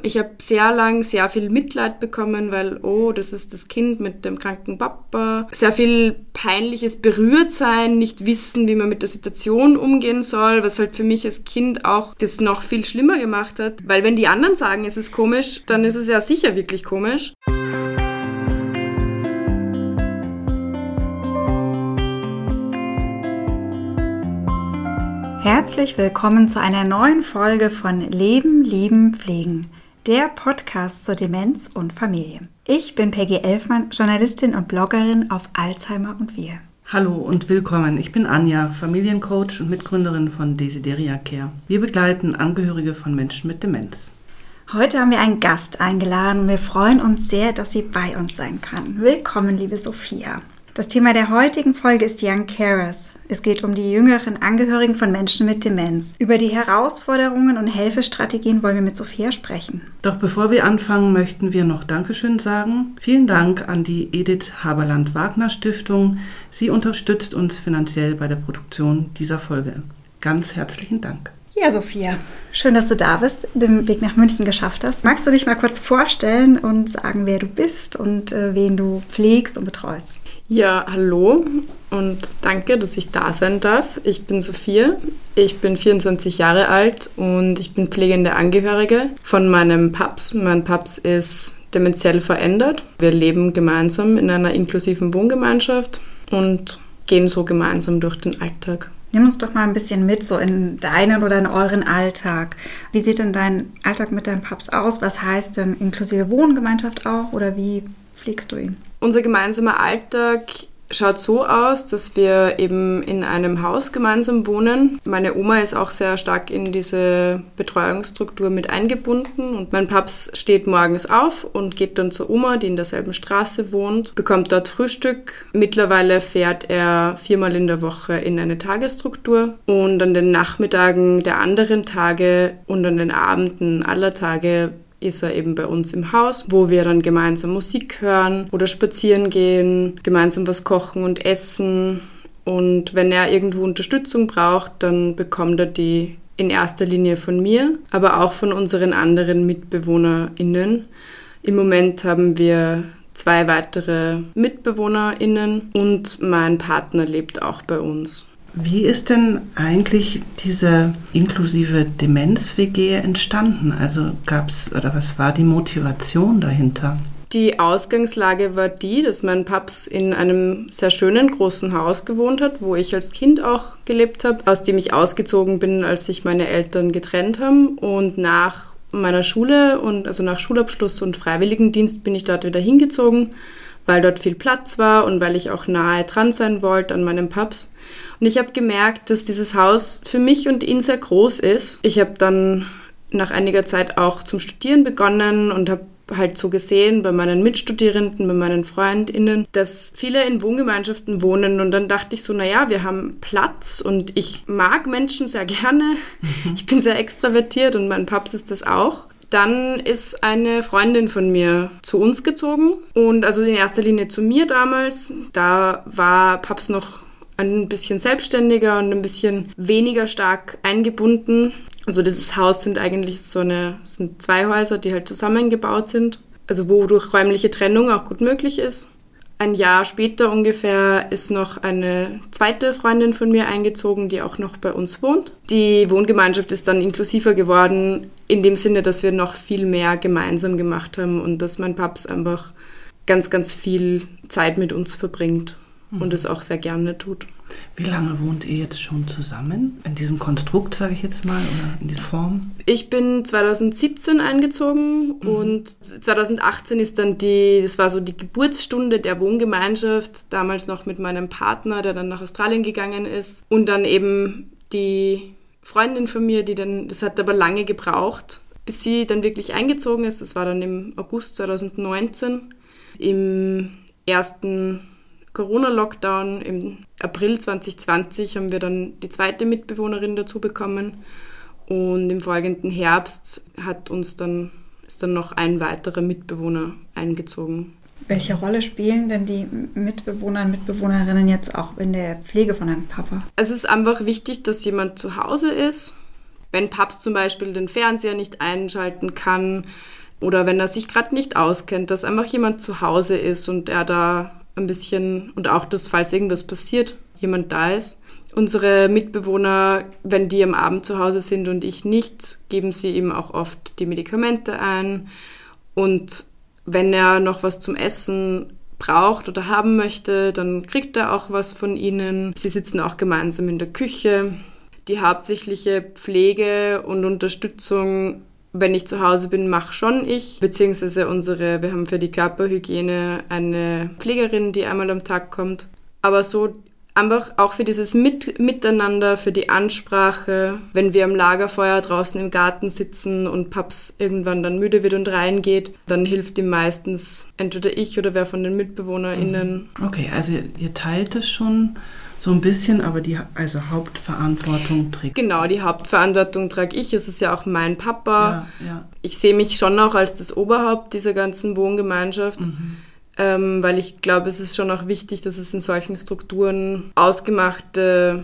Ich habe sehr lang sehr viel Mitleid bekommen, weil, oh, das ist das Kind mit dem kranken Papa. Sehr viel peinliches Berührtsein, nicht wissen, wie man mit der Situation umgehen soll, was halt für mich als Kind auch das noch viel schlimmer gemacht hat. Weil wenn die anderen sagen, es ist komisch, dann ist es ja sicher wirklich komisch. Herzlich willkommen zu einer neuen Folge von Leben, Lieben, Pflegen der Podcast zur Demenz und Familie. Ich bin Peggy Elfmann, Journalistin und Bloggerin auf Alzheimer und wir. Hallo und willkommen. Ich bin Anja, Familiencoach und Mitgründerin von Desideria Care. Wir begleiten Angehörige von Menschen mit Demenz. Heute haben wir einen Gast eingeladen. Wir freuen uns sehr, dass sie bei uns sein kann. Willkommen, liebe Sophia. Das Thema der heutigen Folge ist Young Carers. Es geht um die jüngeren Angehörigen von Menschen mit Demenz. Über die Herausforderungen und Helfestrategien wollen wir mit Sophia sprechen. Doch bevor wir anfangen, möchten wir noch Dankeschön sagen. Vielen Dank an die Edith Haberland-Wagner Stiftung. Sie unterstützt uns finanziell bei der Produktion dieser Folge. Ganz herzlichen Dank. Ja, Sophia, schön, dass du da bist, den Weg nach München geschafft hast. Magst du dich mal kurz vorstellen und sagen, wer du bist und äh, wen du pflegst und betreust? Ja, hallo und danke, dass ich da sein darf. Ich bin Sophia, ich bin 24 Jahre alt und ich bin pflegende Angehörige von meinem Paps. Mein Paps ist dementiell verändert. Wir leben gemeinsam in einer inklusiven Wohngemeinschaft und gehen so gemeinsam durch den Alltag. Nimm uns doch mal ein bisschen mit, so in deinen oder in euren Alltag. Wie sieht denn dein Alltag mit deinem Paps aus? Was heißt denn inklusive Wohngemeinschaft auch oder wie pflegst du ihn? Unser gemeinsamer Alltag schaut so aus, dass wir eben in einem Haus gemeinsam wohnen. Meine Oma ist auch sehr stark in diese Betreuungsstruktur mit eingebunden und mein Paps steht morgens auf und geht dann zur Oma, die in derselben Straße wohnt, bekommt dort Frühstück. Mittlerweile fährt er viermal in der Woche in eine Tagesstruktur und an den Nachmittagen der anderen Tage und an den Abenden aller Tage ist er eben bei uns im Haus, wo wir dann gemeinsam Musik hören oder spazieren gehen, gemeinsam was kochen und essen. Und wenn er irgendwo Unterstützung braucht, dann bekommt er die in erster Linie von mir, aber auch von unseren anderen MitbewohnerInnen. Im Moment haben wir zwei weitere MitbewohnerInnen und mein Partner lebt auch bei uns. Wie ist denn eigentlich diese inklusive Demenz-WG entstanden? Also gab es, oder was war die Motivation dahinter? Die Ausgangslage war die, dass mein Paps in einem sehr schönen großen Haus gewohnt hat, wo ich als Kind auch gelebt habe, aus dem ich ausgezogen bin, als sich meine Eltern getrennt haben. Und nach meiner Schule und also nach Schulabschluss und Freiwilligendienst bin ich dort wieder hingezogen weil dort viel Platz war und weil ich auch nahe dran sein wollte an meinem Paps. Und ich habe gemerkt, dass dieses Haus für mich und ihn sehr groß ist. Ich habe dann nach einiger Zeit auch zum Studieren begonnen und habe halt so gesehen bei meinen Mitstudierenden, bei meinen Freundinnen, dass viele in Wohngemeinschaften wohnen und dann dachte ich so, naja, wir haben Platz und ich mag Menschen sehr gerne. Mhm. Ich bin sehr extravertiert und mein Paps ist das auch. Dann ist eine Freundin von mir zu uns gezogen und also in erster Linie zu mir damals. Da war Paps noch ein bisschen selbstständiger und ein bisschen weniger stark eingebunden. Also dieses Haus sind eigentlich so eine, sind zwei Häuser, die halt zusammengebaut sind. Also wodurch räumliche Trennung auch gut möglich ist. Ein Jahr später ungefähr ist noch eine zweite Freundin von mir eingezogen, die auch noch bei uns wohnt. Die Wohngemeinschaft ist dann inklusiver geworden, in dem Sinne, dass wir noch viel mehr gemeinsam gemacht haben und dass mein Paps einfach ganz, ganz viel Zeit mit uns verbringt mhm. und es auch sehr gerne tut. Wie lange wohnt ihr jetzt schon zusammen? In diesem Konstrukt, sage ich jetzt mal, oder in dieser Form? Ich bin 2017 eingezogen mhm. und 2018 ist dann die, das war so die Geburtsstunde der Wohngemeinschaft, damals noch mit meinem Partner, der dann nach Australien gegangen ist. Und dann eben die Freundin von mir, die dann, das hat aber lange gebraucht, bis sie dann wirklich eingezogen ist. Das war dann im August 2019. Im ersten Corona-Lockdown im April 2020 haben wir dann die zweite Mitbewohnerin dazu bekommen und im folgenden Herbst hat uns dann, ist dann noch ein weiterer Mitbewohner eingezogen. Welche Rolle spielen denn die Mitbewohner und Mitbewohnerinnen jetzt auch in der Pflege von einem Papa? Es ist einfach wichtig, dass jemand zu Hause ist, Wenn Papst zum Beispiel den Fernseher nicht einschalten kann oder wenn er sich gerade nicht auskennt, dass einfach jemand zu Hause ist und er da ein bisschen und auch, dass falls irgendwas passiert, jemand da ist. Unsere Mitbewohner, wenn die am Abend zu Hause sind und ich nicht, geben sie ihm auch oft die Medikamente ein. Und wenn er noch was zum Essen braucht oder haben möchte, dann kriegt er auch was von ihnen. Sie sitzen auch gemeinsam in der Küche. Die hauptsächliche Pflege und Unterstützung, wenn ich zu Hause bin, mache schon ich. Beziehungsweise unsere, wir haben für die Körperhygiene eine Pflegerin, die einmal am Tag kommt. Aber so einfach auch für dieses Mit Miteinander, für die Ansprache, wenn wir am Lagerfeuer draußen im Garten sitzen und Paps irgendwann dann müde wird und reingeht, dann hilft ihm meistens entweder ich oder wer von den MitbewohnerInnen. Mhm. Okay, also ihr teilt es schon so ein bisschen, aber die also Hauptverantwortung trägt. Genau, die Hauptverantwortung trage ich. Es ist ja auch mein Papa. Ja, ja. Ich sehe mich schon auch als das Oberhaupt dieser ganzen Wohngemeinschaft. Mhm ähm, weil ich glaube, es ist schon auch wichtig, dass es in solchen Strukturen ausgemachte,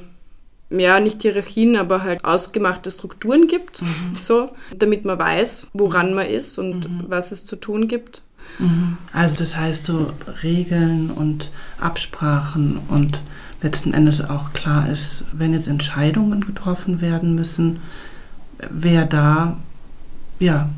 ja, nicht Hierarchien, aber halt ausgemachte Strukturen gibt, mhm. so, damit man weiß, woran man ist und mhm. was es zu tun gibt. Mhm. Also das heißt so Regeln und Absprachen und letzten Endes auch klar ist, wenn jetzt Entscheidungen getroffen werden müssen, wer da ja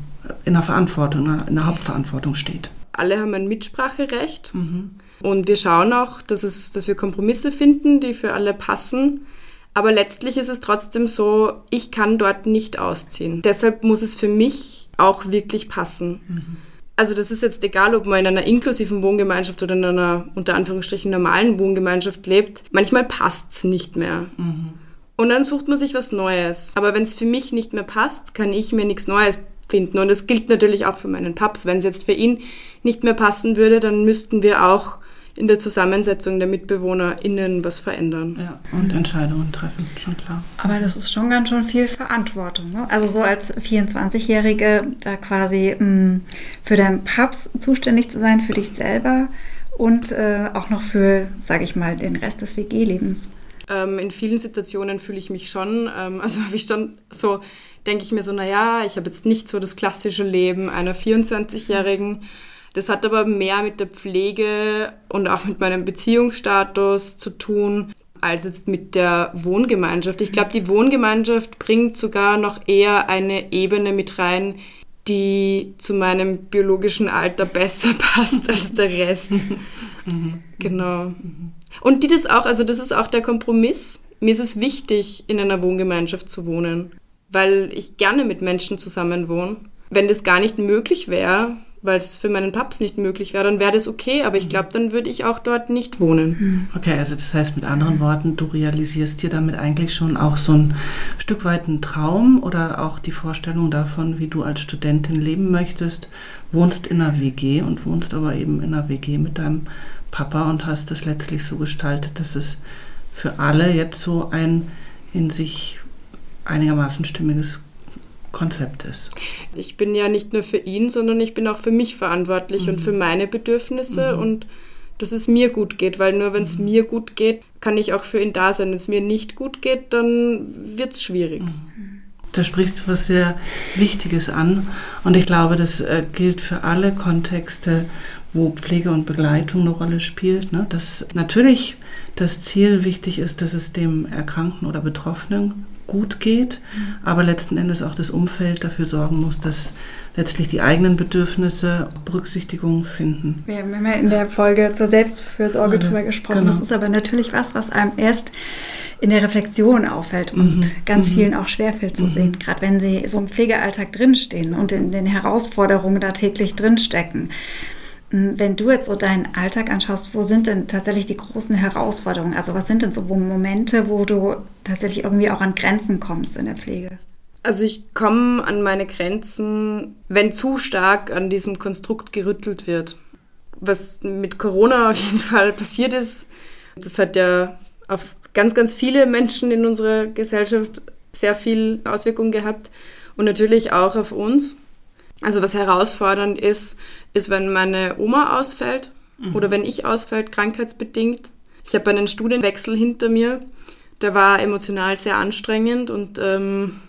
in der Verantwortung, in der Hauptverantwortung steht alle haben ein Mitspracherecht. Mhm. Und wir schauen auch, dass, es, dass wir Kompromisse finden, die für alle passen. Aber letztlich ist es trotzdem so, ich kann dort nicht ausziehen. Deshalb muss es für mich auch wirklich passen. Mhm. Also das ist jetzt egal, ob man in einer inklusiven Wohngemeinschaft oder in einer unter Anführungsstrichen normalen Wohngemeinschaft lebt. Manchmal passt es nicht mehr. Mhm. Und dann sucht man sich was Neues. Aber wenn es für mich nicht mehr passt, kann ich mir nichts Neues finden. Und das gilt natürlich auch für meinen Paps. Wenn es jetzt für ihn nicht mehr passen würde, dann müssten wir auch in der Zusammensetzung der MitbewohnerInnen was verändern. Ja, und Entscheidungen treffen, schon klar. Aber das ist schon ganz schön viel Verantwortung. Ne? Also so als 24-Jährige da quasi mh, mm, für deinen Paps zuständig zu sein, für dich selber und äh, auch noch für, sage ich mal, den Rest des WG-Lebens. Ähm, in vielen Situationen fühle ich mich schon, ähm, also habe ich schon so denke ich mir so, naja, ich habe jetzt nicht so das klassische Leben einer 24-Jährigen. Das hat aber mehr mit der Pflege und auch mit meinem Beziehungsstatus zu tun, als jetzt mit der Wohngemeinschaft. Ich glaube, die Wohngemeinschaft bringt sogar noch eher eine Ebene mit rein, die zu meinem biologischen Alter besser passt als der Rest. Mhm. genau. Und die das auch, also das ist auch der Kompromiss. Mir ist es wichtig, in einer Wohngemeinschaft zu wohnen weil ich gerne mit Menschen zusammen wohne. Wenn das gar nicht möglich wäre, weil es für meinen Paps nicht möglich wäre, dann wäre das okay, aber ich mhm. glaube, dann würde ich auch dort nicht wohnen. Mhm. Okay, also das heißt mit anderen Worten, du realisierst dir damit eigentlich schon auch so ein Stück weit einen Traum oder auch die Vorstellung davon, wie du als Studentin leben möchtest, wohnst in einer WG und wohnst aber eben in einer WG mit deinem Papa und hast es letztlich so gestaltet, dass es für alle jetzt so ein in sich einigermaßen stimmiges Konzept ist. Ich bin ja nicht nur für ihn, sondern ich bin auch für mich verantwortlich mhm. und für meine Bedürfnisse mhm. und dass es mir gut geht, weil nur wenn es mhm. mir gut geht, kann ich auch für ihn da sein. Wenn es mir nicht gut geht, dann wird es schwierig. Mhm. Da sprichst du was sehr Wichtiges an und ich glaube, das äh, gilt für alle Kontexte, wo Pflege und Begleitung eine Rolle spielt. Ne? Dass natürlich das Ziel wichtig ist, dass es dem Erkrankten oder Betroffenen gut geht, aber letzten Endes auch das Umfeld dafür sorgen muss, dass letztlich die eigenen Bedürfnisse Berücksichtigung finden. Wir haben ja in der Folge zur Selbstfürsorge drüber gesprochen. Genau. Das ist aber natürlich was, was einem erst in der Reflexion auffällt und mhm. ganz mhm. vielen auch schwerfällt zu mhm. sehen, gerade wenn sie so im Pflegealltag drinstehen und in den Herausforderungen da täglich drinstecken. Wenn du jetzt so deinen Alltag anschaust, wo sind denn tatsächlich die großen Herausforderungen? Also was sind denn so Momente, wo du tatsächlich irgendwie auch an Grenzen kommst in der Pflege? Also ich komme an meine Grenzen, wenn zu stark an diesem Konstrukt gerüttelt wird. Was mit Corona auf jeden Fall passiert ist, das hat ja auf ganz, ganz viele Menschen in unserer Gesellschaft sehr viel Auswirkungen gehabt und natürlich auch auf uns. Also was herausfordernd ist, ist, wenn meine Oma ausfällt mhm. oder wenn ich ausfällt, krankheitsbedingt. Ich habe einen Studienwechsel hinter mir, der war emotional sehr anstrengend und ähm,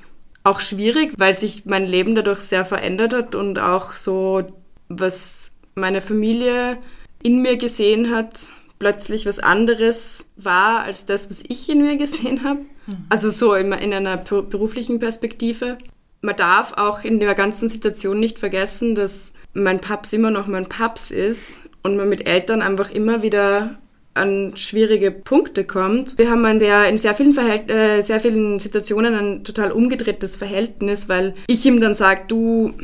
auch schwierig, weil sich mein Leben dadurch sehr verändert hat und auch so, was meine Familie in mir gesehen hat, plötzlich was anderes war als das, was ich in mir gesehen habe. Mhm. Also so in, in einer beruflichen Perspektive. Man darf auch in der ganzen Situation nicht vergessen, dass mein Paps immer noch mein Paps ist und man mit Eltern einfach immer wieder an schwierige Punkte kommt. Wir haben ein sehr, in sehr vielen, äh, sehr vielen Situationen ein total umgedrehtes Verhältnis, weil ich ihm dann sage, du,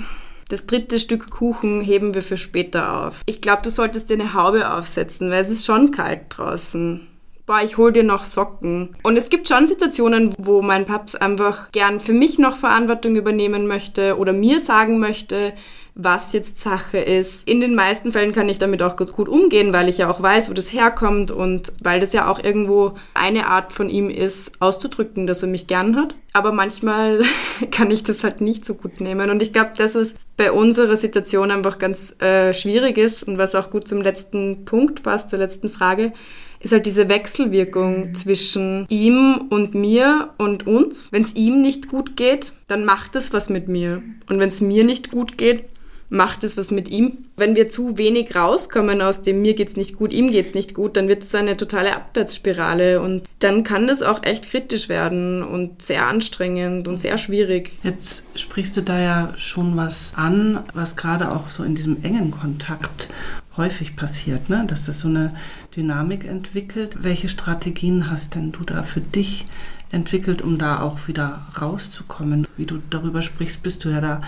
das dritte Stück Kuchen heben wir für später auf. Ich glaube, du solltest dir eine Haube aufsetzen, weil es ist schon kalt draußen. Boah, ich hol dir noch Socken. Und es gibt schon Situationen, wo mein Paps einfach gern für mich noch Verantwortung übernehmen möchte oder mir sagen möchte, was jetzt Sache ist. In den meisten Fällen kann ich damit auch gut umgehen, weil ich ja auch weiß, wo das herkommt und weil das ja auch irgendwo eine Art von ihm ist, auszudrücken, dass er mich gern hat. Aber manchmal kann ich das halt nicht so gut nehmen. Und ich glaube, dass es bei unserer Situation einfach ganz äh, schwierig ist und was auch gut zum letzten Punkt passt, zur letzten Frage, ist halt diese Wechselwirkung mhm. zwischen ihm und mir und uns. Wenn es ihm nicht gut geht, dann macht es was mit mir. Und wenn es mir nicht gut geht, macht es was mit ihm. Wenn wir zu wenig rauskommen aus dem mir geht's nicht gut, ihm geht's nicht gut, dann wird es eine totale Abwärtsspirale und dann kann das auch echt kritisch werden und sehr anstrengend und sehr schwierig. Jetzt sprichst du da ja schon was an, was gerade auch so in diesem engen Kontakt häufig passiert, ne? dass das so eine Dynamik entwickelt. Welche Strategien hast denn du da für dich entwickelt, um da auch wieder rauszukommen? Wie du darüber sprichst, bist du ja da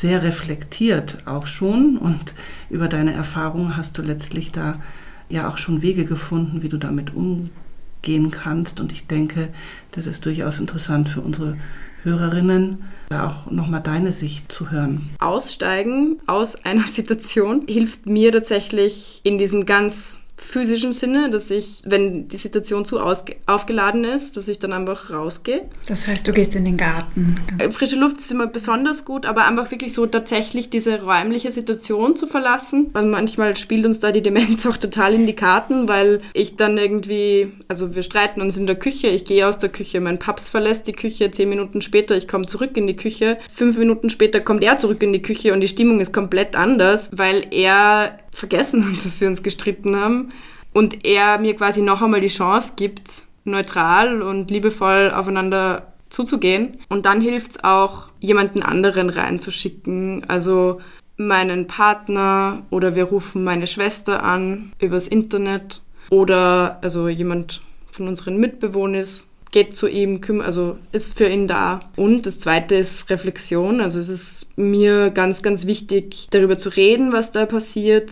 sehr reflektiert auch schon und über deine Erfahrungen hast du letztlich da ja auch schon Wege gefunden, wie du damit umgehen kannst. Und ich denke, das ist durchaus interessant für unsere Hörerinnen, da auch nochmal deine Sicht zu hören. Aussteigen aus einer Situation hilft mir tatsächlich in diesem ganz physischen Sinne, dass ich, wenn die Situation zu aufgeladen ist, dass ich dann einfach rausgehe. Das heißt, du gehst in den Garten. Äh, frische Luft ist immer besonders gut, aber einfach wirklich so tatsächlich diese räumliche Situation zu verlassen. Weil manchmal spielt uns da die Demenz auch total in die Karten, weil ich dann irgendwie, also wir streiten uns in der Küche, ich gehe aus der Küche, mein Paps verlässt die Küche, zehn Minuten später, ich komme zurück in die Küche, fünf Minuten später kommt er zurück in die Küche und die Stimmung ist komplett anders, weil er vergessen dass wir uns gestritten haben. Und er mir quasi noch einmal die Chance gibt, neutral und liebevoll aufeinander zuzugehen. Und dann hilft es auch, jemanden anderen reinzuschicken, also meinen Partner oder wir rufen meine Schwester an übers Internet. Oder also jemand von unseren Mitbewohnern geht zu ihm, also ist für ihn da. Und das zweite ist Reflexion. Also es ist mir ganz, ganz wichtig, darüber zu reden, was da passiert,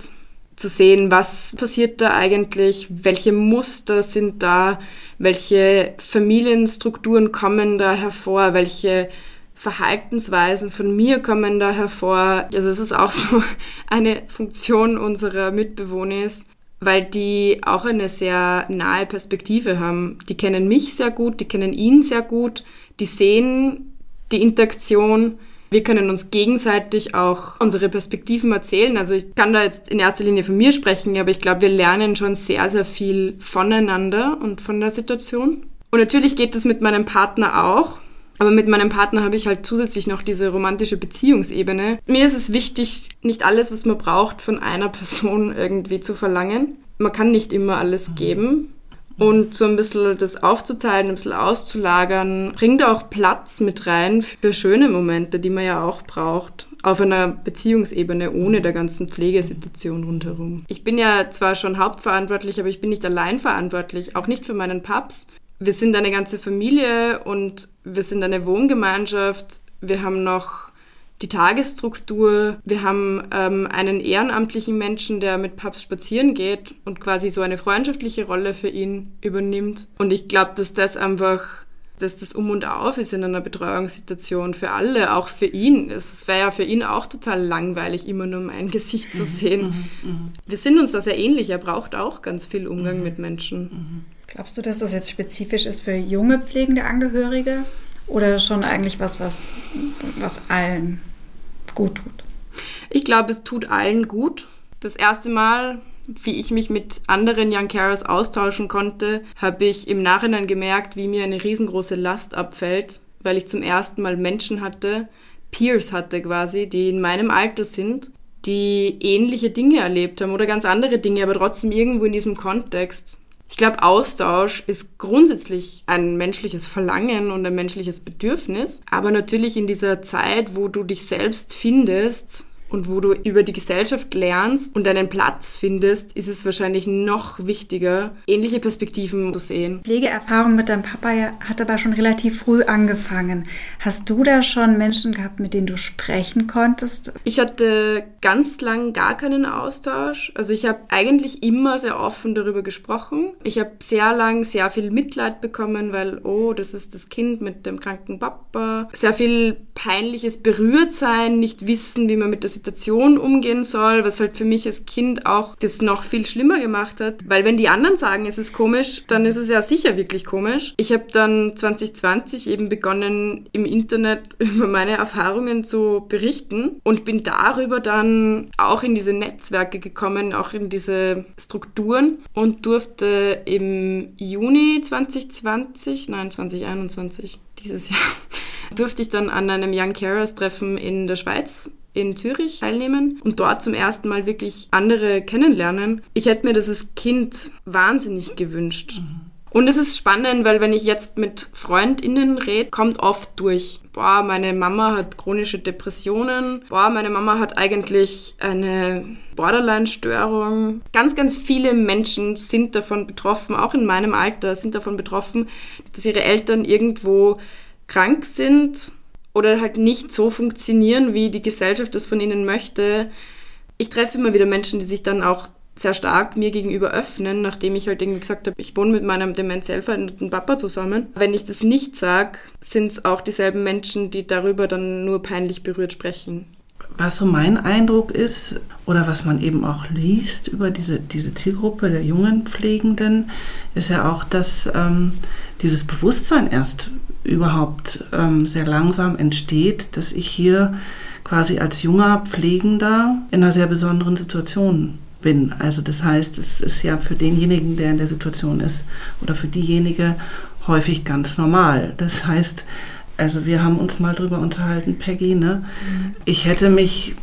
zu sehen, was passiert da eigentlich, welche Muster sind da, welche Familienstrukturen kommen da hervor, welche Verhaltensweisen von mir kommen da hervor. Also es ist auch so eine Funktion unserer Mitbewohner weil die auch eine sehr nahe Perspektive haben. Die kennen mich sehr gut, die kennen ihn sehr gut, die sehen die Interaktion wir können uns gegenseitig auch unsere Perspektiven erzählen. Also ich kann da jetzt in erster Linie von mir sprechen, aber ich glaube, wir lernen schon sehr, sehr viel voneinander und von der Situation. Und natürlich geht es mit meinem Partner auch. Aber mit meinem Partner habe ich halt zusätzlich noch diese romantische Beziehungsebene. Mir ist es wichtig, nicht alles, was man braucht, von einer Person irgendwie zu verlangen. Man kann nicht immer alles geben. Und so ein bisschen das aufzuteilen, ein bisschen auszulagern, bringt auch Platz mit rein für schöne Momente, die man ja auch braucht. Auf einer Beziehungsebene ohne der ganzen Pflegesituation rundherum. Ich bin ja zwar schon hauptverantwortlich, aber ich bin nicht allein verantwortlich, auch nicht für meinen Paps. Wir sind eine ganze Familie und wir sind eine Wohngemeinschaft. Wir haben noch die Tagesstruktur. Wir haben ähm, einen ehrenamtlichen Menschen, der mit Papst spazieren geht und quasi so eine freundschaftliche Rolle für ihn übernimmt. Und ich glaube, dass das einfach dass das um und auf ist in einer Betreuungssituation für alle, auch für ihn. Es wäre ja für ihn auch total langweilig, immer nur mein Gesicht zu sehen. Mhm, mhm. Wir sind uns da sehr ähnlich. Er braucht auch ganz viel Umgang mhm. mit Menschen. Glaubst du, dass das jetzt spezifisch ist für junge pflegende Angehörige? Oder schon eigentlich was, was, was allen gut tut? Ich glaube, es tut allen gut. Das erste Mal, wie ich mich mit anderen Young Carers austauschen konnte, habe ich im Nachhinein gemerkt, wie mir eine riesengroße Last abfällt, weil ich zum ersten Mal Menschen hatte, Peers hatte quasi, die in meinem Alter sind, die ähnliche Dinge erlebt haben oder ganz andere Dinge, aber trotzdem irgendwo in diesem Kontext. Ich glaube, Austausch ist grundsätzlich ein menschliches Verlangen und ein menschliches Bedürfnis, aber natürlich in dieser Zeit, wo du dich selbst findest, und wo du über die Gesellschaft lernst und deinen Platz findest, ist es wahrscheinlich noch wichtiger, ähnliche Perspektiven zu sehen. Pflegeerfahrung mit deinem Papa hat aber schon relativ früh angefangen. Hast du da schon Menschen gehabt, mit denen du sprechen konntest? Ich hatte ganz lang gar keinen Austausch. Also ich habe eigentlich immer sehr offen darüber gesprochen. Ich habe sehr lang sehr viel Mitleid bekommen, weil, oh, das ist das Kind mit dem kranken Papa. Sehr viel peinliches Berührtsein, nicht wissen, wie man mit der Situation umgehen soll, was halt für mich als Kind auch das noch viel schlimmer gemacht hat. Weil wenn die anderen sagen, es ist komisch, dann ist es ja sicher wirklich komisch. Ich habe dann 2020 eben begonnen, im Internet über meine Erfahrungen zu berichten und bin darüber dann auch in diese Netzwerke gekommen, auch in diese Strukturen und durfte im Juni 2020, nein 2021, dieses Jahr, durfte ich dann an einem Young Carers Treffen in der Schweiz in Zürich teilnehmen und dort zum ersten Mal wirklich andere kennenlernen. Ich hätte mir das als Kind wahnsinnig gewünscht. Mhm. Und es ist spannend, weil wenn ich jetzt mit FreundInnen rede, kommt oft durch, boah, meine Mama hat chronische Depressionen, boah, meine Mama hat eigentlich eine Borderline-Störung. Ganz, ganz viele Menschen sind davon betroffen, auch in meinem Alter sind davon betroffen, dass ihre Eltern irgendwo krank sind oder halt nicht so funktionieren, wie die Gesellschaft das von ihnen möchte. Ich treffe immer wieder Menschen, die sich dann auch sehr stark mir gegenüber öffnen, nachdem ich halt irgendwie gesagt habe, ich wohne mit meinem demenziell veränderten Papa zusammen. Wenn ich das nicht sage, sind es auch dieselben Menschen, die darüber dann nur peinlich berührt sprechen. Was so mein Eindruck ist, oder was man eben auch liest über diese, diese Zielgruppe der jungen Pflegenden, ist ja auch, dass ähm, dieses Bewusstsein erst überhaupt ähm, sehr langsam entsteht, dass ich hier quasi als junger Pflegender in einer sehr besonderen Situation bin. Also das heißt, es ist ja für denjenigen, der in der Situation ist, oder für diejenige häufig ganz normal. Das heißt, also wir haben uns mal drüber unterhalten, Peggy, ne? Mhm. Ich hätte mich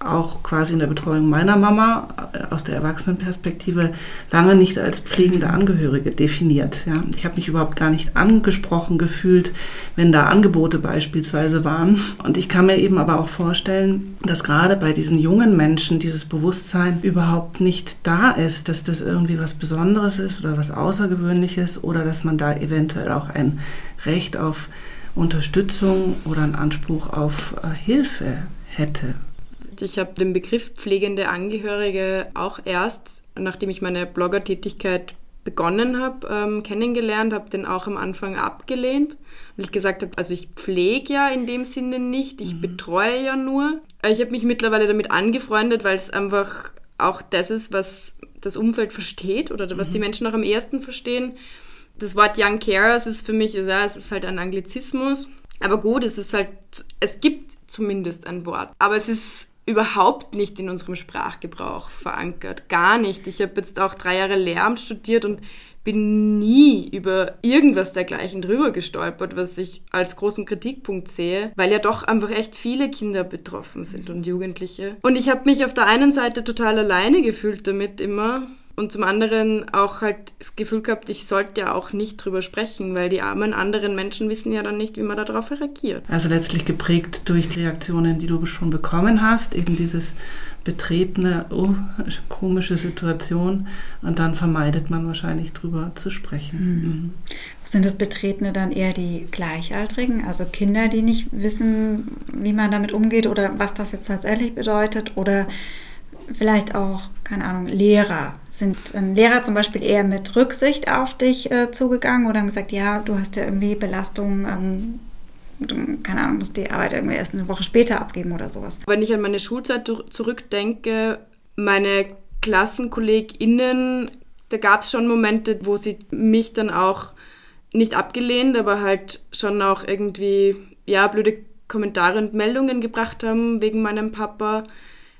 auch quasi in der Betreuung meiner Mama äh, aus der Erwachsenenperspektive lange nicht als pflegende Angehörige definiert. Ja. Ich habe mich überhaupt gar nicht angesprochen gefühlt, wenn da Angebote beispielsweise waren. Und ich kann mir eben aber auch vorstellen, dass gerade bei diesen jungen Menschen dieses Bewusstsein überhaupt nicht da ist, dass das irgendwie was Besonderes ist oder was Außergewöhnliches oder dass man da eventuell auch ein Recht auf Unterstützung oder einen Anspruch auf äh, Hilfe hätte. Ich habe den Begriff pflegende Angehörige auch erst, nachdem ich meine Bloggertätigkeit begonnen habe, ähm, kennengelernt, habe den auch am Anfang abgelehnt, weil ich gesagt habe, also ich pflege ja in dem Sinne nicht, ich mhm. betreue ja nur. Ich habe mich mittlerweile damit angefreundet, weil es einfach auch das ist, was das Umfeld versteht oder was mhm. die Menschen auch am ersten verstehen. Das Wort Young Carers ist für mich, ja, es ist halt ein Anglizismus. Aber gut, es ist halt, es gibt zumindest ein Wort. Aber es ist überhaupt nicht in unserem Sprachgebrauch verankert. Gar nicht. Ich habe jetzt auch drei Jahre Lehramt studiert und bin nie über irgendwas dergleichen drüber gestolpert, was ich als großen Kritikpunkt sehe, weil ja doch einfach echt viele Kinder betroffen sind und Jugendliche. Und ich habe mich auf der einen Seite total alleine gefühlt damit immer, und zum anderen auch halt das Gefühl gehabt, ich sollte ja auch nicht drüber sprechen, weil die armen anderen Menschen wissen ja dann nicht, wie man darauf reagiert. Also letztlich geprägt durch die Reaktionen, die du schon bekommen hast, eben dieses betretene, oh, komische Situation und dann vermeidet man wahrscheinlich drüber zu sprechen. Mhm. Mhm. Sind das Betretene dann eher die Gleichaltrigen, also Kinder, die nicht wissen, wie man damit umgeht oder was das jetzt tatsächlich bedeutet oder vielleicht auch, keine Ahnung, Lehrer. Sind ähm, Lehrer zum Beispiel eher mit Rücksicht auf dich äh, zugegangen oder haben gesagt, ja, du hast ja irgendwie Belastungen, ähm, du, keine Ahnung, musst die Arbeit irgendwie erst eine Woche später abgeben oder sowas. Wenn ich an meine Schulzeit zurückdenke, meine KlassenkollegInnen, da gab es schon Momente, wo sie mich dann auch nicht abgelehnt, aber halt schon auch irgendwie, ja, blöde Kommentare und Meldungen gebracht haben wegen meinem Papa.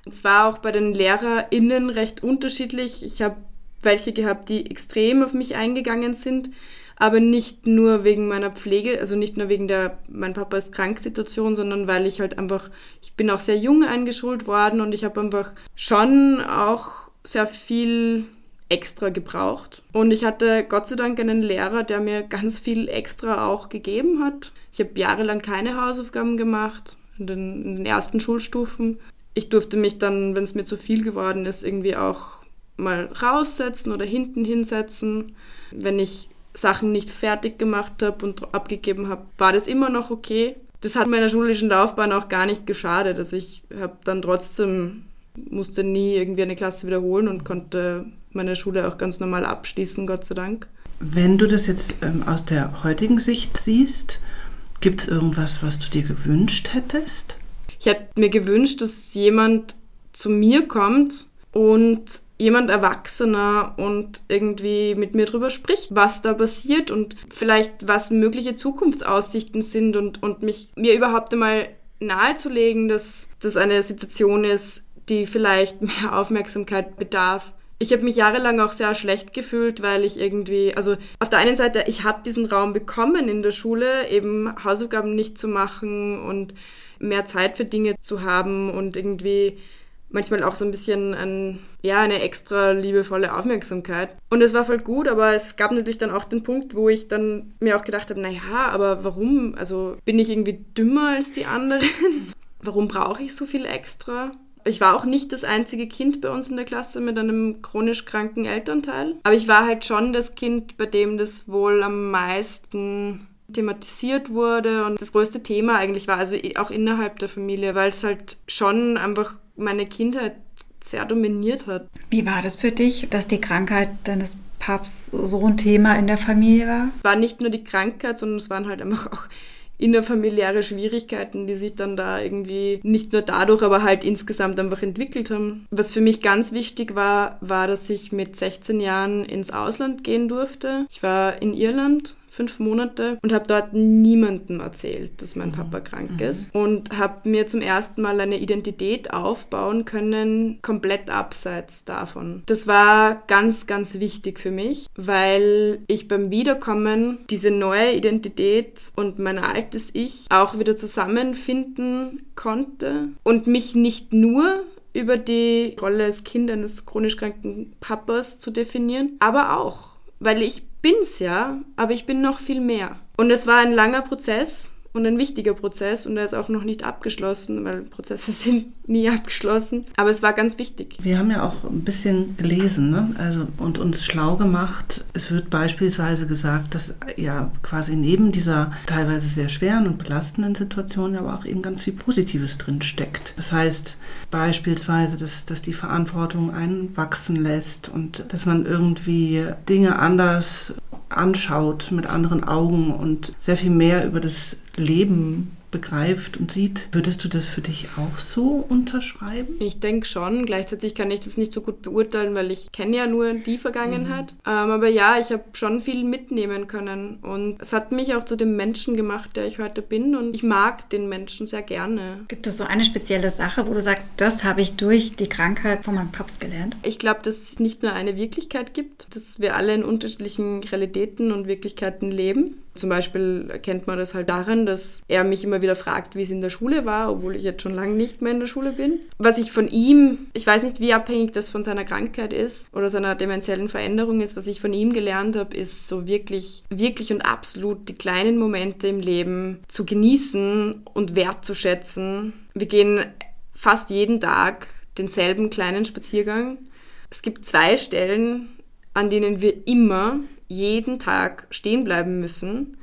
Es war auch bei den LehrerInnen recht unterschiedlich. Ich habe welche gehabt, die extrem auf mich eingegangen sind. aber nicht nur wegen meiner Pflege, also nicht nur wegen der, mein Papa ist krank Situation, sondern weil ich halt einfach, ich bin auch sehr jung eingeschult worden und ich habe einfach schon auch sehr viel extra gebraucht. Und ich hatte Gott sei Dank einen Lehrer, der mir ganz viel extra auch gegeben hat. Ich habe jahrelang keine Hausaufgaben gemacht in den, in den ersten Schulstufen. Ich durfte mich dann, wenn es mir zu viel geworden ist, irgendwie auch mal raussetzen oder hinten hinsetzen. Wenn ich Sachen nicht fertig gemacht habe und abgegeben habe, war das immer noch okay. Das hat meiner schulischen Laufbahn auch gar nicht geschadet. Also ich habe dann trotzdem, musste nie irgendwie eine Klasse wiederholen und konnte meine Schule auch ganz normal abschließen, Gott sei Dank. Wenn du das jetzt ähm, aus der heutigen Sicht siehst, gibt es irgendwas, was du dir gewünscht hättest? Ich hätte mir gewünscht, dass jemand zu mir kommt und jemand Erwachsener und irgendwie mit mir drüber spricht, was da passiert und vielleicht was mögliche Zukunftsaussichten sind und, und mich mir überhaupt einmal nahezulegen, dass das eine Situation ist, die vielleicht mehr Aufmerksamkeit bedarf. Ich habe mich jahrelang auch sehr schlecht gefühlt, weil ich irgendwie, also auf der einen Seite, ich habe diesen Raum bekommen in der Schule, eben Hausaufgaben nicht zu machen und mehr Zeit für Dinge zu haben und irgendwie manchmal auch so ein bisschen ein, ja, eine extra liebevolle Aufmerksamkeit. Und es war voll gut, aber es gab natürlich dann auch den Punkt, wo ich dann mir auch gedacht habe, naja, aber warum? Also bin ich irgendwie dümmer als die anderen? warum brauche ich so viel extra? Ich war auch nicht das einzige Kind bei uns in der Klasse mit einem chronisch kranken Elternteil. Aber ich war halt schon das Kind, bei dem das wohl am meisten thematisiert wurde und das größte Thema eigentlich war, also auch innerhalb der Familie, weil es halt schon einfach meine Kindheit sehr dominiert hat. Wie war das für dich, dass die Krankheit deines Paps so ein Thema in der Familie war? Es war nicht nur die Krankheit, sondern es waren halt einfach auch innerfamiliäre Schwierigkeiten, die sich dann da irgendwie nicht nur dadurch, aber halt insgesamt einfach entwickelt haben. Was für mich ganz wichtig war, war, dass ich mit 16 Jahren ins Ausland gehen durfte. Ich war in Irland fünf Monate und habe dort niemandem erzählt, dass mein Papa krank mhm. ist und habe mir zum ersten Mal eine Identität aufbauen können, komplett abseits davon. Das war ganz, ganz wichtig für mich, weil ich beim Wiederkommen diese neue Identität und mein altes Ich auch wieder zusammenfinden konnte und mich nicht nur über die Rolle als Kind eines chronisch kranken Papas zu definieren, aber auch, weil ich bin's ja, aber ich bin noch viel mehr. Und es war ein langer Prozess und ein wichtiger Prozess und er ist auch noch nicht abgeschlossen, weil Prozesse sind nie abgeschlossen. Aber es war ganz wichtig. Wir haben ja auch ein bisschen gelesen ne? also, und uns schlau gemacht. Es wird beispielsweise gesagt, dass ja quasi neben dieser teilweise sehr schweren und belastenden Situation aber auch eben ganz viel Positives drin steckt. Das heißt beispielsweise, dass, dass die Verantwortung einen wachsen lässt und dass man irgendwie Dinge anders anschaut mit anderen Augen und sehr viel mehr über das Leben begreift und sieht. Würdest du das für dich auch so unterschreiben? Ich denke schon. Gleichzeitig kann ich das nicht so gut beurteilen, weil ich kenne ja nur die Vergangenheit. Mhm. Ähm, aber ja, ich habe schon viel mitnehmen können und es hat mich auch zu dem Menschen gemacht, der ich heute bin und ich mag den Menschen sehr gerne. Gibt es so eine spezielle Sache, wo du sagst, das habe ich durch die Krankheit von meinem Paps gelernt? Ich glaube, dass es nicht nur eine Wirklichkeit gibt, dass wir alle in unterschiedlichen Realitäten und Wirklichkeiten leben zum Beispiel erkennt man das halt daran, dass er mich immer wieder fragt, wie es in der Schule war, obwohl ich jetzt schon lange nicht mehr in der Schule bin. Was ich von ihm, ich weiß nicht, wie abhängig das von seiner Krankheit ist oder seiner dementiellen Veränderung ist, was ich von ihm gelernt habe, ist so wirklich, wirklich und absolut die kleinen Momente im Leben zu genießen und wertzuschätzen. Wir gehen fast jeden Tag denselben kleinen Spaziergang. Es gibt zwei Stellen, an denen wir immer jeden Tag stehen bleiben müssen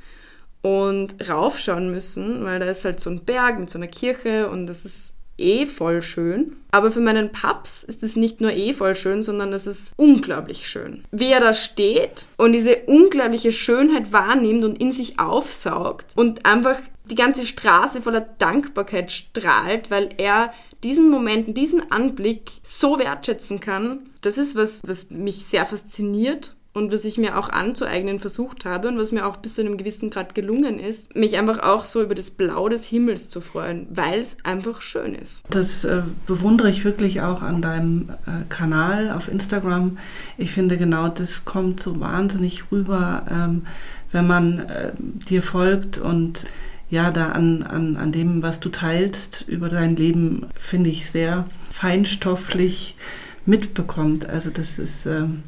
und raufschauen müssen, weil da ist halt so ein Berg mit so einer Kirche und das ist eh voll schön. Aber für meinen Paps ist es nicht nur eh voll schön, sondern es ist unglaublich schön. Wie er da steht und diese unglaubliche Schönheit wahrnimmt und in sich aufsaugt und einfach die ganze Straße voller Dankbarkeit strahlt, weil er diesen Momenten, diesen Anblick so wertschätzen kann. Das ist was, was mich sehr fasziniert und was ich mir auch anzueignen versucht habe und was mir auch bis zu einem gewissen Grad gelungen ist, mich einfach auch so über das Blau des Himmels zu freuen, weil es einfach schön ist. Das äh, bewundere ich wirklich auch an deinem äh, Kanal auf Instagram. Ich finde genau, das kommt so wahnsinnig rüber, ähm, wenn man äh, dir folgt und ja, da an, an, an dem, was du teilst über dein Leben, finde ich sehr feinstofflich mitbekommt. Also das ist ähm,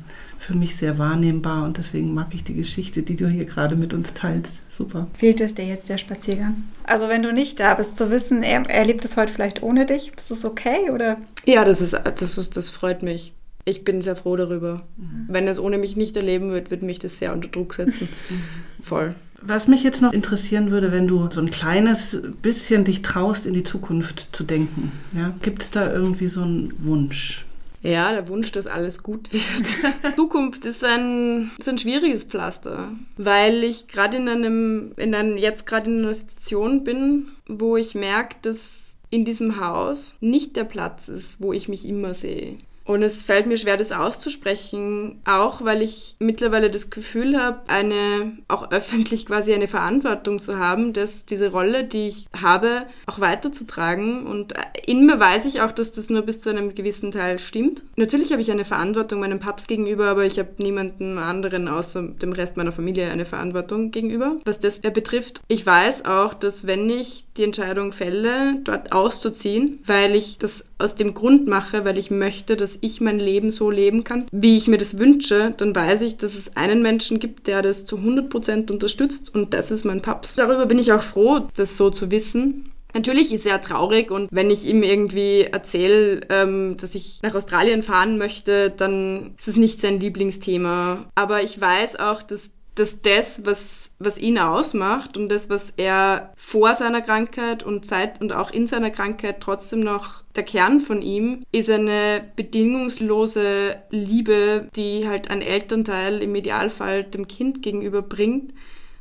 für mich sehr wahrnehmbar und deswegen mag ich die Geschichte, die du hier gerade mit uns teilst. Super. Fehlt es dir jetzt der Spaziergang? Also wenn du nicht da bist, zu wissen, er erlebt es heute vielleicht ohne dich, ist das okay oder? Ja, das ist, das ist, das freut mich. Ich bin sehr froh darüber. Mhm. Wenn es ohne mich nicht erleben wird, wird mich das sehr unter Druck setzen. Voll. Was mich jetzt noch interessieren würde, wenn du so ein kleines bisschen dich traust, in die Zukunft zu denken. Ja? Gibt es da irgendwie so einen Wunsch? Ja, der Wunsch, dass alles gut wird. Zukunft ist ein, ist ein schwieriges Pflaster, weil ich gerade in einem, in einem, jetzt gerade in einer Situation bin, wo ich merke, dass in diesem Haus nicht der Platz ist, wo ich mich immer sehe. Und es fällt mir schwer, das auszusprechen, auch weil ich mittlerweile das Gefühl habe, eine, auch öffentlich quasi eine Verantwortung zu haben, dass diese Rolle, die ich habe, auch weiterzutragen. Und in mir weiß ich auch, dass das nur bis zu einem gewissen Teil stimmt. Natürlich habe ich eine Verantwortung meinem Paps gegenüber, aber ich habe niemanden anderen außer dem Rest meiner Familie eine Verantwortung gegenüber. Was das betrifft, ich weiß auch, dass wenn ich die Entscheidung fälle, dort auszuziehen, weil ich das aus dem Grund mache, weil ich möchte, dass ich mein Leben so leben kann, wie ich mir das wünsche, dann weiß ich, dass es einen Menschen gibt, der das zu 100% unterstützt und das ist mein Paps. Darüber bin ich auch froh, das so zu wissen. Natürlich ist er traurig und wenn ich ihm irgendwie erzähle, ähm, dass ich nach Australien fahren möchte, dann ist es nicht sein Lieblingsthema. Aber ich weiß auch, dass dass das, was, was ihn ausmacht und das, was er vor seiner Krankheit und Zeit und auch in seiner Krankheit trotzdem noch der Kern von ihm, ist eine bedingungslose Liebe, die halt ein Elternteil im Idealfall dem Kind gegenüber bringt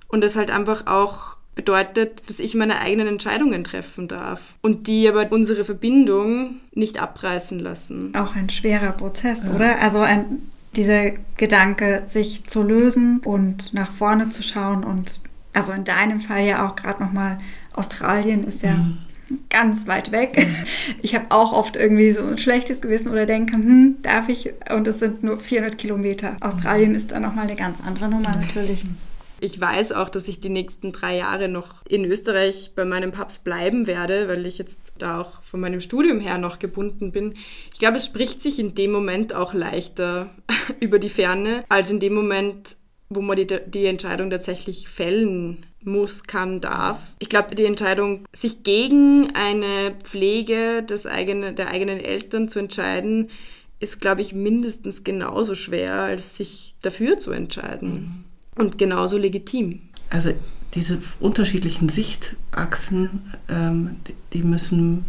und das halt einfach auch bedeutet, dass ich meine eigenen Entscheidungen treffen darf und die aber unsere Verbindung nicht abreißen lassen. Auch ein schwerer Prozess, ja. oder? Also ein dieser Gedanke, sich zu lösen und nach vorne zu schauen und also in deinem Fall ja auch gerade nochmal Australien ist ja mhm. ganz weit weg. Mhm. Ich habe auch oft irgendwie so ein schlechtes Gewissen oder denke, hm, darf ich? Und es sind nur 400 Kilometer. Australien ist dann nochmal eine ganz andere Nummer natürlich. Ich weiß auch, dass ich die nächsten drei Jahre noch in Österreich bei meinem Paps bleiben werde, weil ich jetzt da auch von meinem Studium her noch gebunden bin. Ich glaube, es spricht sich in dem Moment auch leichter über die Ferne, als in dem Moment, wo man die, die Entscheidung tatsächlich fällen muss, kann, darf. Ich glaube, die Entscheidung, sich gegen eine Pflege des eigene, der eigenen Eltern zu entscheiden, ist, glaube ich, mindestens genauso schwer, als sich dafür zu entscheiden. Mhm. Und genauso legitim. Also diese unterschiedlichen Sichtachsen, ähm, die müssen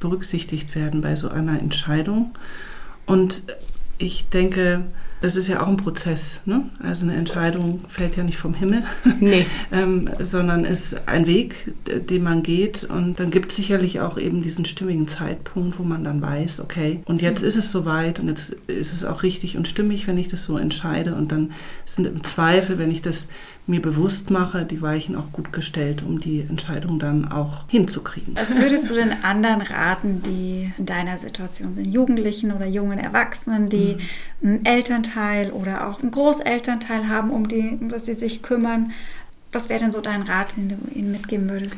berücksichtigt werden bei so einer Entscheidung. Und ich denke, das ist ja auch ein Prozess. Ne? Also eine Entscheidung fällt ja nicht vom Himmel, nee. ähm, sondern ist ein Weg, den man geht. Und dann gibt es sicherlich auch eben diesen stimmigen Zeitpunkt, wo man dann weiß, okay, und jetzt ist es soweit und jetzt ist es auch richtig und stimmig, wenn ich das so entscheide. Und dann sind im Zweifel, wenn ich das mir bewusst mache, die Weichen auch gut gestellt, um die Entscheidung dann auch hinzukriegen. Was würdest du denn anderen raten, die in deiner Situation sind? Jugendlichen oder jungen Erwachsenen, die mhm. einen Elternteil oder auch einen Großelternteil haben, um, die, um das sie sich kümmern. Was wäre denn so dein Rat, den du ihnen mitgeben würdest?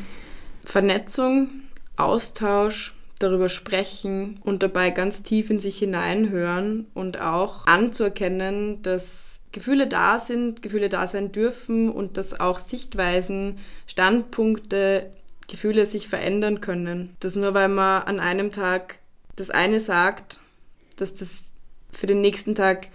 Vernetzung, Austausch, darüber sprechen und dabei ganz tief in sich hineinhören und auch anzuerkennen, dass Gefühle da sind, Gefühle da sein dürfen und dass auch Sichtweisen, Standpunkte, Gefühle sich verändern können. Dass nur weil man an einem Tag das eine sagt, dass das für den nächsten Tag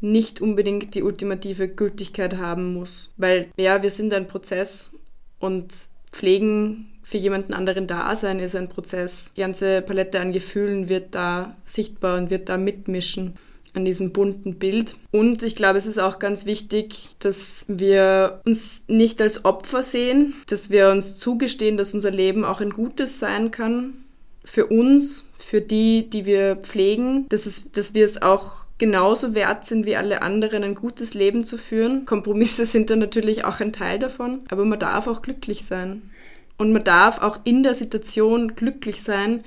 nicht unbedingt die ultimative Gültigkeit haben muss. Weil ja, wir sind ein Prozess und pflegen für jemanden anderen da sein ist ein Prozess. Die ganze Palette an Gefühlen wird da sichtbar und wird da mitmischen an diesem bunten Bild. Und ich glaube, es ist auch ganz wichtig, dass wir uns nicht als Opfer sehen, dass wir uns zugestehen, dass unser Leben auch ein gutes sein kann. Für uns, für die, die wir pflegen, dass, es, dass wir es auch genauso wert sind wie alle anderen, ein gutes Leben zu führen. Kompromisse sind dann natürlich auch ein Teil davon, aber man darf auch glücklich sein. Und man darf auch in der Situation glücklich sein,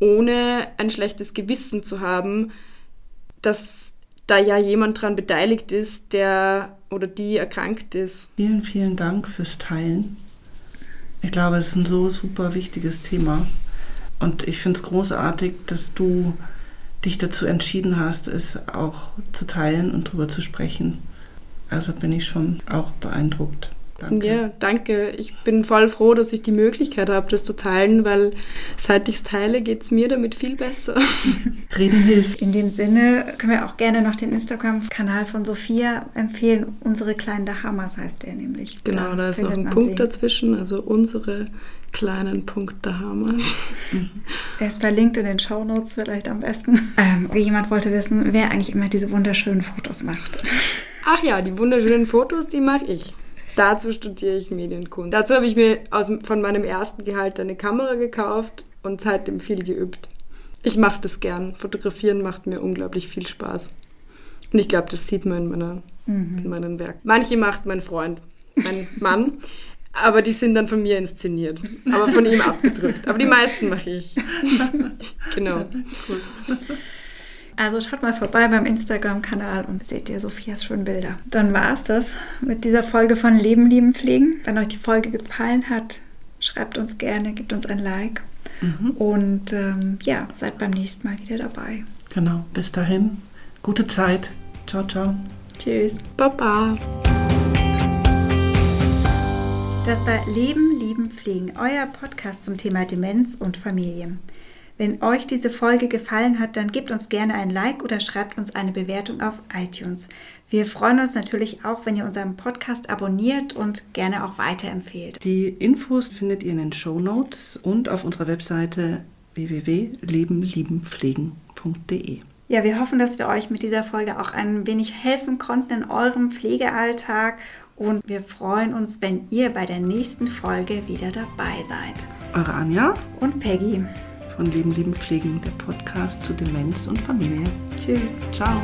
ohne ein schlechtes Gewissen zu haben, dass da ja jemand dran beteiligt ist, der oder die erkrankt ist. Vielen, vielen Dank fürs Teilen. Ich glaube, es ist ein so super wichtiges Thema. Und ich finde es großartig, dass du dich dazu entschieden hast, es auch zu teilen und darüber zu sprechen. Also bin ich schon auch beeindruckt. Danke. Ja, danke. Ich bin voll froh, dass ich die Möglichkeit habe, das zu teilen, weil seit ich es teile, geht es mir damit viel besser. Reden hilft. In dem Sinne können wir auch gerne noch den Instagram-Kanal von Sophia empfehlen. Unsere kleinen Dahamas heißt der nämlich. Genau, da, da ist noch ein Punkt sie. dazwischen, also unsere kleinen Punkt Dahamas. Er ist verlinkt in den Show Notes vielleicht am besten. Ähm, jemand wollte wissen, wer eigentlich immer diese wunderschönen Fotos macht. Ach ja, die wunderschönen Fotos, die mache ich. Dazu studiere ich Medienkunst. Dazu habe ich mir aus, von meinem ersten Gehalt eine Kamera gekauft und seitdem viel geübt. Ich mache das gern. Fotografieren macht mir unglaublich viel Spaß. Und ich glaube, das sieht man in, meiner, mhm. in meinen Werken. Manche macht mein Freund, mein Mann, aber die sind dann von mir inszeniert, aber von ihm abgedrückt. Aber die meisten mache ich. genau. Cool. Also schaut mal vorbei beim Instagram-Kanal und seht ihr Sophias schönen Bilder. Dann war es das mit dieser Folge von Leben, Lieben, Pflegen. Wenn euch die Folge gefallen hat, schreibt uns gerne, gebt uns ein Like. Mhm. Und ähm, ja, seid beim nächsten Mal wieder dabei. Genau, bis dahin. Gute Zeit. Ciao, ciao. Tschüss. Baba. Das war Leben, Lieben, Pflegen, euer Podcast zum Thema Demenz und Familie. Wenn euch diese Folge gefallen hat, dann gebt uns gerne ein Like oder schreibt uns eine Bewertung auf iTunes. Wir freuen uns natürlich auch, wenn ihr unseren Podcast abonniert und gerne auch weiterempfehlt. Die Infos findet ihr in den Show Notes und auf unserer Webseite www.lebenliebenpflegen.de. Ja, wir hoffen, dass wir euch mit dieser Folge auch ein wenig helfen konnten in eurem Pflegealltag und wir freuen uns, wenn ihr bei der nächsten Folge wieder dabei seid. Eure Anja und Peggy von Leben, Lieben, Pflegen, der Podcast zu Demenz und Familie. Tschüss. Ciao.